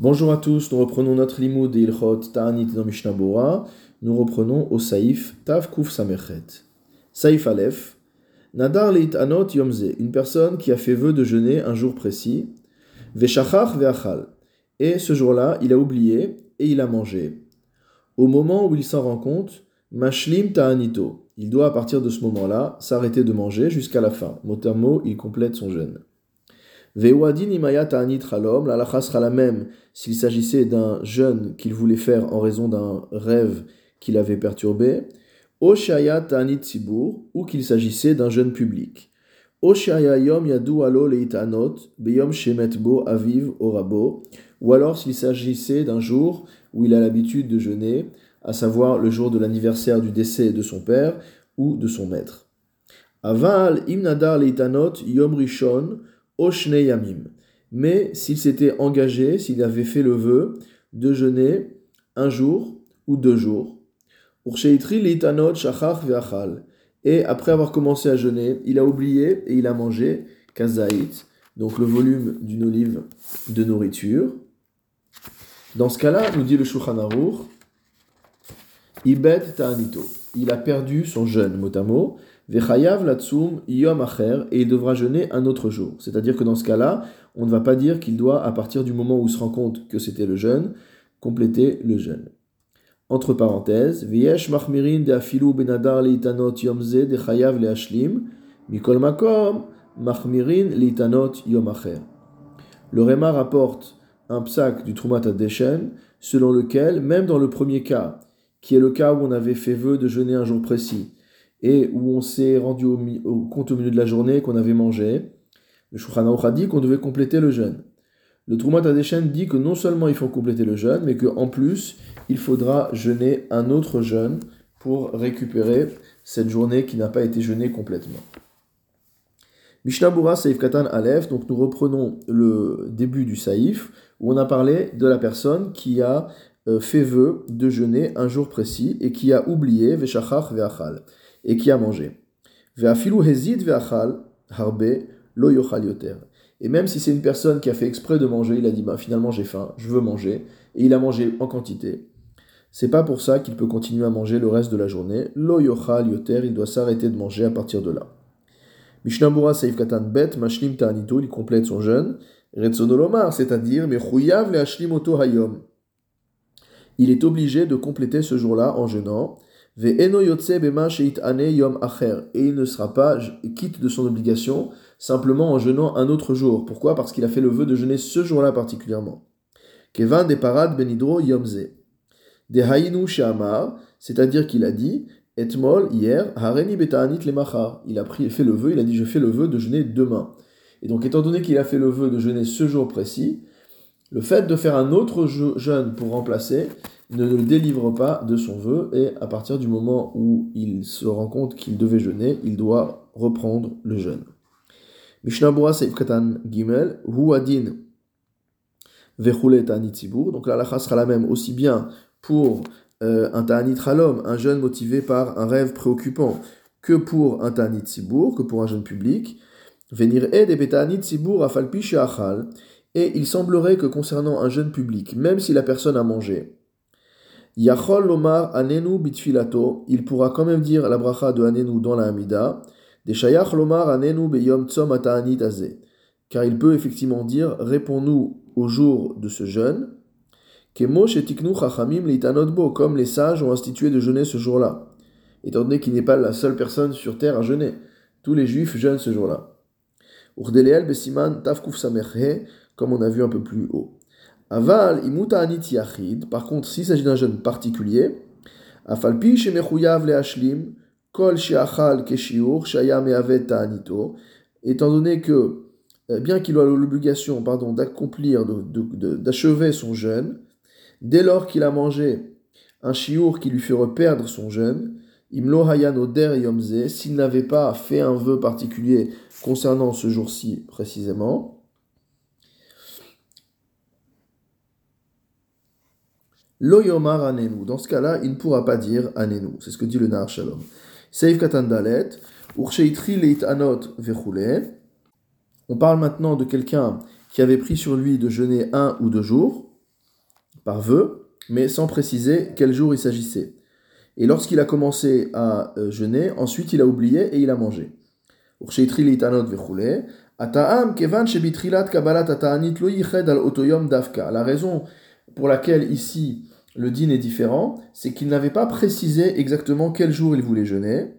Bonjour à tous, nous reprenons notre limoud de Ilchot Ta'anit dans Mishnah. Nous reprenons au Saïf Tav Kuf Samerchet. Saïf Aleph. Nadar leit anot yomze, une personne qui a fait vœu de jeûner un jour précis. Veshachach ve'achal. Et ce jour-là, il a oublié et il a mangé. Au moment où il s'en rend compte, Mashlim Ta'anito. Il doit à partir de ce moment-là s'arrêter de manger jusqu'à la fin. Mot à mot, il complète son jeûne. La sera la même s'il s'agissait d'un jeûne qu'il voulait faire en raison d'un rêve qu'il avait perturbé, o ta'anit tzibur, ou qu'il s'agissait d'un jeûne public. O yom yadu alo leitanot, beyom shemet bo aviv orabo, ou alors s'il s'agissait d'un jour où il a l'habitude de jeûner, à savoir le jour de l'anniversaire du décès de son père ou de son maître. Aval imnadar leitanot yom rishon, Oshne Yamim. Mais s'il s'était engagé, s'il avait fait le vœu de jeûner un jour ou deux jours, et après avoir commencé à jeûner, il a oublié et il a mangé kazaït, donc le volume d'une olive de nourriture. Dans ce cas-là, nous dit le Shulchan Ibet ta'anito. Il a perdu son jeûne, mot à mot, Vechayav latsum yom acher, et il devra jeûner un autre jour. C'est-à-dire que dans ce cas-là, on ne va pas dire qu'il doit, à partir du moment où il se rend compte que c'était le jeûne, compléter le jeûne. Entre parenthèses, Viesh machmirin de benadar yomze de chayav leashlim, mikol makom machmirin yom acher. Le Réma rapporte un psak du Trumat Deshen, selon lequel, même dans le premier cas, qui est le cas où on avait fait vœu de jeûner un jour précis, et où on s'est rendu au, compte au milieu de la journée qu'on avait mangé, le Shulchan a dit qu'on devait compléter le jeûne. Le Troumat Adeshen dit que non seulement il faut compléter le jeûne, mais qu'en plus, il faudra jeûner un autre jeûne pour récupérer cette journée qui n'a pas été jeûnée complètement. Mishnah Bura Saïf Katan Aleph, donc nous reprenons le début du Saïf, où on a parlé de la personne qui a euh, fait vœu de jeûner un jour précis et qui a oublié Veshachach Ve'achal et qui a mangé. Et même si c'est une personne qui a fait exprès de manger, il a dit bah, finalement j'ai faim, je veux manger, et il a mangé en quantité. C'est pas pour ça qu'il peut continuer à manger le reste de la journée. Lo yochal yoter, il doit s'arrêter de manger à partir de là. Mishnambura Saif Katan Bet, Mashlim Ta'anito, il complète son jeûne. Retsonolomar, c'est-à-dire, mais le Hashlim Hayom. Il est obligé de compléter ce jour-là en jeûnant. Et il ne sera pas quitte de son obligation simplement en jeûnant un autre jour. Pourquoi? Parce qu'il a fait le vœu de jeûner ce jour-là particulièrement. Kevan de parad benidro yomze. De hainu c'est-à-dire qu'il a dit etmol hier hareni betaanit lemachar. Il a pris, fait le vœu, il a dit je fais le vœu de jeûner demain. Et donc étant donné qu'il a fait le vœu de jeûner ce jour précis, le fait de faire un autre jeûne pour remplacer ne le délivre pas de son vœu et à partir du moment où il se rend compte qu'il devait jeûner, il doit reprendre le jeûne. Mishnah Seif Katan Gimel, Huadin Donc la sera la même aussi bien pour euh, un Ta'anit Halom, un jeûne motivé par un rêve préoccupant, que pour un Ta'anit Tzibour, que pour un jeûne public. Venir Ed et Tzibour Afalpi. Et il semblerait que concernant un jeûne public, même si la personne a mangé, Yachol lomar anenu bitfilato, il pourra quand même dire la bracha de anenu dans la Hamida, des shayach lomar anenu beyom tzom ata'anit car il peut effectivement dire réponds-nous au jour de ce jeûne, kemo shetiknu chachamim bo, comme les sages ont institué de jeûner ce jour-là, étant donné qu'il n'est pas la seule personne sur terre à jeûner, tous les juifs jeûnent ce jour-là. Urdeleel besiman tafkuf samerhe, comme on a vu un peu plus haut. Aval imuta anit yachid. Par contre, s'il s'agit d'un jeûne particulier, afalpi shemechuyav leashlim kol sheachal keshiur shaya meavet ta'anito. Étant donné que, eh bien qu'il a l'obligation, pardon, d'accomplir, d'achever son jeûne, dès lors qu'il a mangé un shiur qui lui ferait perdre son jeûne, imlo hayan oder yomze, s'il n'avait pas fait un vœu particulier concernant ce jour-ci précisément, Lo yomar anenu. Dans ce cas-là, il ne pourra pas dire anenu. C'est ce que dit le Nar Shalom. Katandalet, ursheitri leit anot. On parle maintenant de quelqu'un qui avait pris sur lui de jeûner un ou deux jours. par vœu, mais sans préciser quel jour il s'agissait. Et lorsqu'il a commencé à euh, jeûner, ensuite il a oublié et il a mangé. La raison pour laquelle ici le din est différent, c'est qu'il n'avait pas précisé exactement quel jour il voulait jeûner.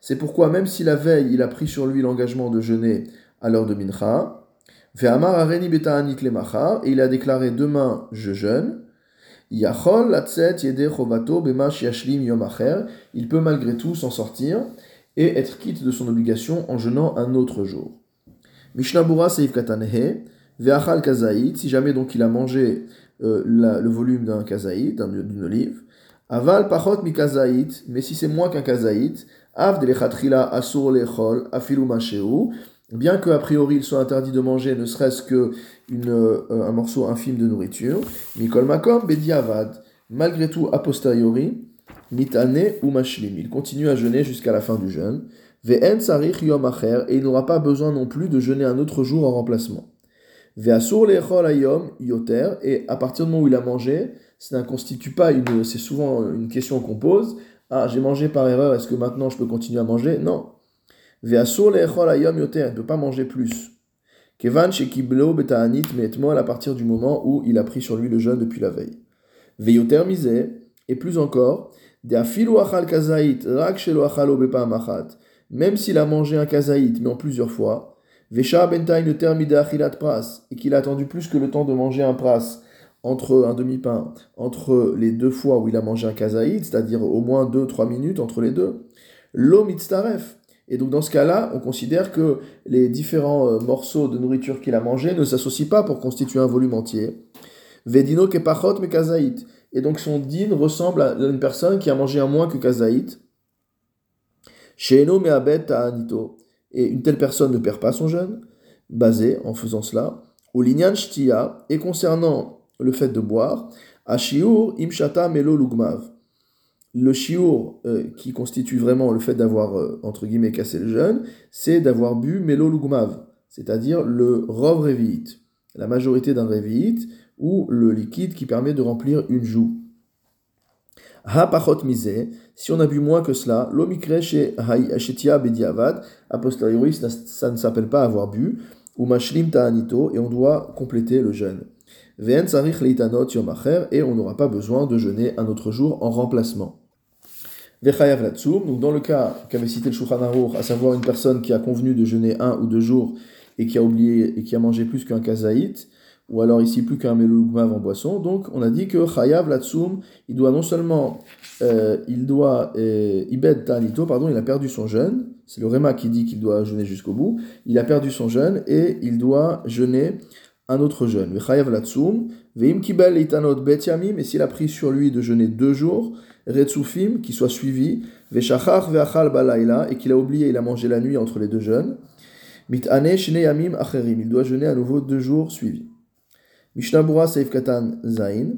C'est pourquoi même si la veille il a pris sur lui l'engagement de jeûner à l'heure de mincha, et il a déclaré demain je jeûne, il peut malgré tout s'en sortir et être quitte de son obligation en jeûnant un autre jour. Mishnabura Seif Katanehe, Veachal Kazaït, si jamais donc il a mangé euh, le volume d'un kazaït, d'une olive, Aval Pachot Mi Kazaït, mais si c'est moins qu'un kazaït, Av Delechatchila Asur Lechol, Afilu Masheu, bien que a priori il soit interdit de manger ne serait-ce que euh, morceau infime de nourriture, Mikol Makom Bediavad, malgré tout a posteriori, Mitane ou Mashlim, il continue à jeûner jusqu'à la fin du jeûne, Ve'en Sarich Yom Acher, et il n'aura pas besoin non plus de jeûner un autre jour en remplacement. Ve'asur Lechol Ayom Yoter, et à partir du moment où il a mangé, ça ne constitue pas une, c'est souvent une question qu'on pose, ah j'ai mangé par erreur, est-ce que maintenant je peux continuer à manger? Non, Ve'asur le'echol ayom yoter, il ne peut pas manger plus. Kevan shekiblo beta'anit me'etmol à partir du moment où il a pris sur lui le jeûne depuis la veille. Ve'yoter misé, et plus encore, de'afilu achal kazaït rak shelo achalo bepa'amachat, même s'il a mangé un kazaït, mais en plusieurs fois, terme achilat pras, et qu'il a attendu plus que le temps de manger un pras, entre un demi-pain, entre les deux fois où il a mangé un kazaït, c'est-à-dire au moins 2-3 minutes entre les deux, mitztaref, et donc dans ce cas-là, on considère que les différents euh, morceaux de nourriture qu'il a mangé ne s'associent pas pour constituer un volume entier. Vedino kepachot me kazaït. Et donc son din ressemble à une personne qui a mangé un moins que kazaït. Et une telle personne ne perd pas son jeûne, basé en faisant cela. Ou linyan shtia. Et concernant le fait de boire, ashiur imshata melo lugmav le chiour euh, qui constitue vraiment le fait d'avoir, euh, entre guillemets, cassé le jeûne, c'est d'avoir bu melolugmav, c'est-à-dire le rov révite, la majorité d'un révite, ou le liquide qui permet de remplir une joue. Ha pachot si on a bu moins que cela, l'omikre chez Shetia bediavad, a posteriori, ça ne s'appelle pas avoir bu, ou mashlim ta'anito, et on doit compléter le jeûne. Ve'en sarich leitanot yom et on n'aura pas besoin de jeûner un autre jour en remplacement. Donc dans le cas qu'avait cité le Shulchan à savoir une personne qui a convenu de jeûner un ou deux jours et qui a oublié et qui a mangé plus qu'un kazaït, ou alors ici plus qu'un melougmav en boisson, donc on a dit que Chayav Latsum, il doit non seulement, euh, il doit, euh, Ibed Tanito, pardon, il a perdu son jeûne, c'est le Réma qui dit qu'il doit jeûner jusqu'au bout, il a perdu son jeûne et il doit jeûner un autre jeûne. Chayav Latsum, Veim Kibel Itanot Bet Yamim, et s'il a pris sur lui de jeûner deux jours, Retsufim, qui soit suivi, Veshachar Veachal Balaila, et qu'il a oublié, il a mangé la nuit entre les deux jeûnes. Mitane Shne Yamim Acherim, il doit jeûner à nouveau deux jours suivis. Mishnabura Seif Katan Zain,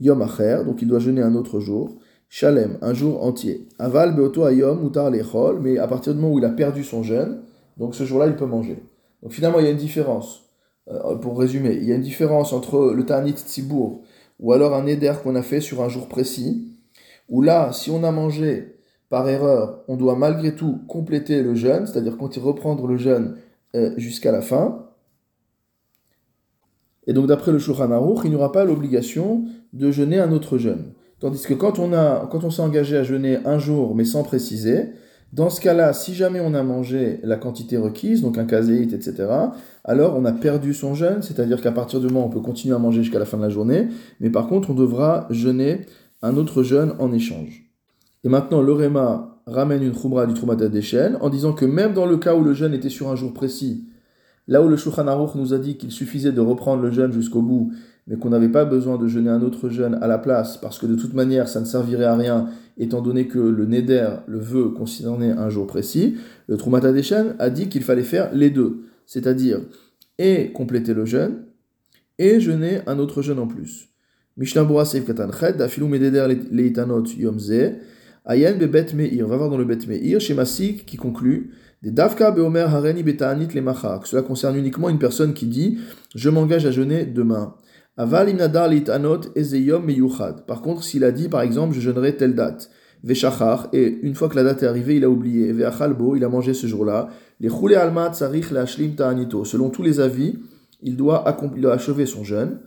Yom Acher, donc il doit jeûner un autre jour. Shalem, un jour entier. Aval Beoto Ayom Utar Lechol, mais à partir du moment où il a perdu son jeûne, donc ce jour-là il peut manger. Donc finalement il y a une différence. Euh, pour résumer, il y a une différence entre le Tanit Tzibour ou alors un éder qu'on a fait sur un jour précis où là, si on a mangé par erreur, on doit malgré tout compléter le jeûne, c'est-à-dire reprendre le jeûne euh, jusqu'à la fin. Et donc d'après le Shulchan Aruch, il n'y aura pas l'obligation de jeûner un autre jeûne. Tandis que quand on, a, quand on s'est engagé à jeûner un jour mais sans préciser, dans ce cas-là, si jamais on a mangé la quantité requise, donc un caséite, etc., alors on a perdu son jeûne, c'est-à-dire qu'à partir du moment on peut continuer à manger jusqu'à la fin de la journée, mais par contre on devra jeûner un autre jeûne en échange. Et maintenant, le Réma ramène une Khumra du Troumata d'échelle en disant que même dans le cas où le jeûne était sur un jour précis, là où le Shulchan Aruch nous a dit qu'il suffisait de reprendre le jeûne jusqu'au bout, mais qu'on n'avait pas besoin de jeûner un autre jeûne à la place, parce que de toute manière ça ne servirait à rien, étant donné que le Neder, le vœu, concernait un jour précis, le Troumata d'échelle a dit qu'il fallait faire les deux, c'est-à-dire et compléter le jeûne, et jeûner un autre jeûne en plus. Mishnah Seif Katan Leitanot Yomze, Ayen Bebet Meir. Va dans le Bet Meir, chez Masik qui conclut Des Davka Beomer Hareni Betaanit le Cela concerne uniquement une personne qui dit Je m'engage à jeûner demain. Aval Imnadar Litanot Ezeyom Meyuchad. Par contre, s'il a dit par exemple Je jeûnerai telle date. Veshachar, et une fois que la date est arrivée, il a oublié. Veachalbo, il a mangé ce jour-là. Les Choule Almat Sarich Lashlim Ta'anito. Selon tous les avis, il doit, il doit achever son jeûne.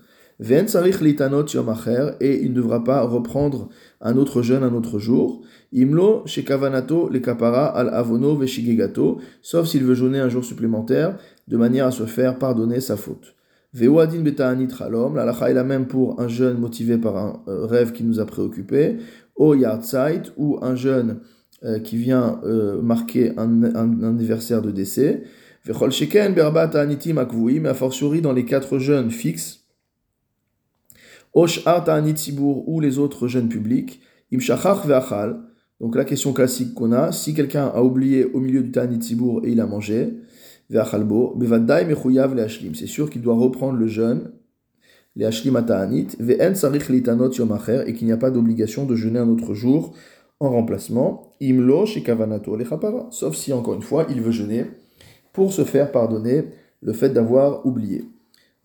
Et il ne devra pas reprendre un autre jeûne un autre jour. Imlo Shekavanato le al Avono Veshigegato, sauf s'il veut jeûner un jour supplémentaire, de manière à se faire pardonner sa faute. Veoadin Beta'anit Chalom, la est la même pour un jeûne motivé par un euh, rêve qui nous a préoccupés au Yardzeit, ou un jeune euh, qui vient euh, marquer un, anniversaire de décès. Vechol Sheken Berbat Anitim mais a fortiori dans les quatre jeunes fixes. Osh Art ou les autres jeunes publics. Im Shachach Veachal. Donc la question classique qu'on a, si quelqu'un a oublié au milieu du Ta'anit et il a mangé, Veachalbo, Bevadai Mechuyav Le C'est sûr qu'il doit reprendre le jeûne les Ashlimata'anit, ve'en sarich litanot yom et qu'il n'y a pas d'obligation de jeûner un autre jour en remplacement, imlo kavanato lechapara, sauf si encore une fois il veut jeûner pour se faire pardonner le fait d'avoir oublié.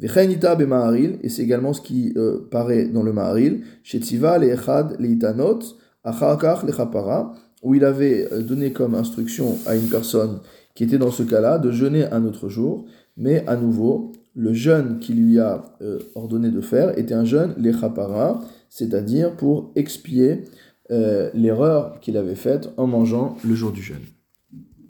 Et c'est également ce qui euh, paraît dans le Maharil, shetziva le'echad leitanot, achakach lechapara, où il avait euh, donné comme instruction à une personne qui était dans ce cas-là de jeûner un autre jour, mais à nouveau, le jeûne qu'il lui a euh, ordonné de faire était un jeûne lechapara, c'est-à-dire pour expier euh, l'erreur qu'il avait faite en mangeant le jour du jeûne.